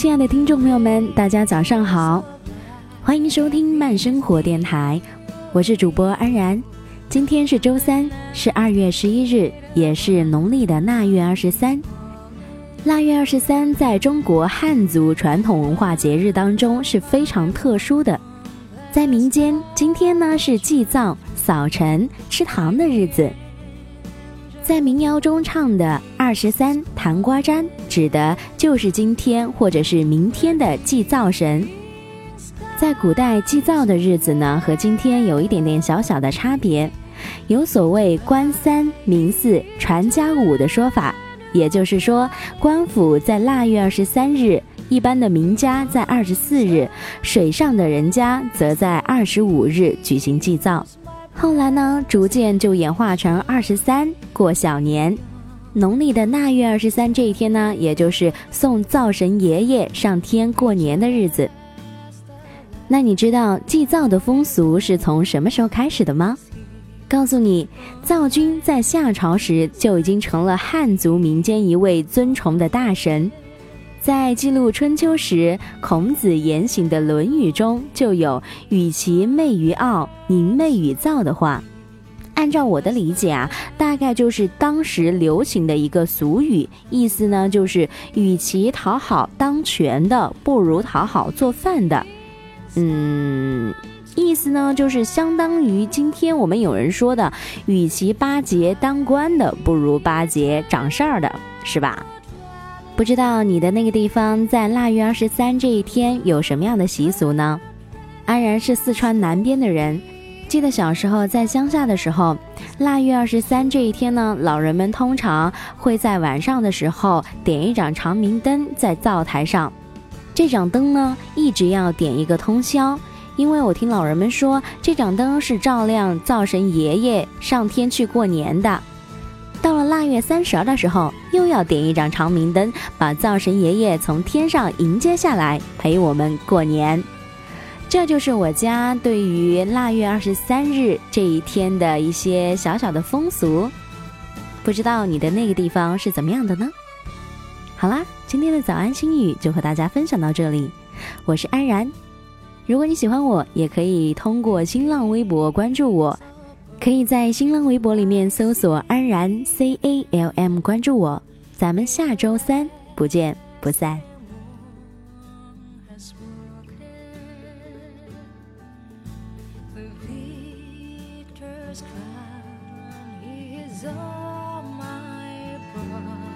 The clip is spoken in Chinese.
亲爱的听众朋友们，大家早上好，欢迎收听慢生活电台，我是主播安然。今天是周三，是二月十一日，也是农历的腊月二十三。腊月二十三在中国汉族传统文化节日当中是非常特殊的，在民间，今天呢是祭灶、扫尘、吃糖的日子。在民谣中唱的“二十三糖瓜粘”，指的就是今天或者是明天的祭灶神。在古代祭灶的日子呢，和今天有一点点小小的差别，有所谓“官三民四传家五”的说法，也就是说，官府在腊月二十三日，一般的民家在二十四日，水上的人家则在二十五日举行祭灶。后来呢，逐渐就演化成二十三过小年，农历的腊月二十三这一天呢，也就是送灶神爷爷上天过年的日子。那你知道祭灶的风俗是从什么时候开始的吗？告诉你，灶君在夏朝时就已经成了汉族民间一位尊崇的大神。在记录春秋时，孔子言行的《论语》中就有“与其媚于傲，宁媚于灶”的话。按照我的理解啊，大概就是当时流行的一个俗语，意思呢就是与其讨好当权的，不如讨好做饭的。嗯，意思呢就是相当于今天我们有人说的，与其巴结当官的，不如巴结掌事儿的，是吧？不知道你的那个地方在腊月二十三这一天有什么样的习俗呢？安然是四川南边的人，记得小时候在乡下的时候，腊月二十三这一天呢，老人们通常会在晚上的时候点一盏长明灯在灶台上，这盏灯呢一直要点一个通宵，因为我听老人们说，这盏灯是照亮灶神爷爷上天去过年的。月三十的时候，又要点一盏长明灯，把灶神爷爷从天上迎接下来，陪我们过年。这就是我家对于腊月二十三日这一天的一些小小的风俗。不知道你的那个地方是怎么样的呢？好啦，今天的早安心语就和大家分享到这里。我是安然，如果你喜欢我，也可以通过新浪微博关注我。可以在新浪微博里面搜索“安然 C A L M” 关注我，咱们下周三不见不散。Oh.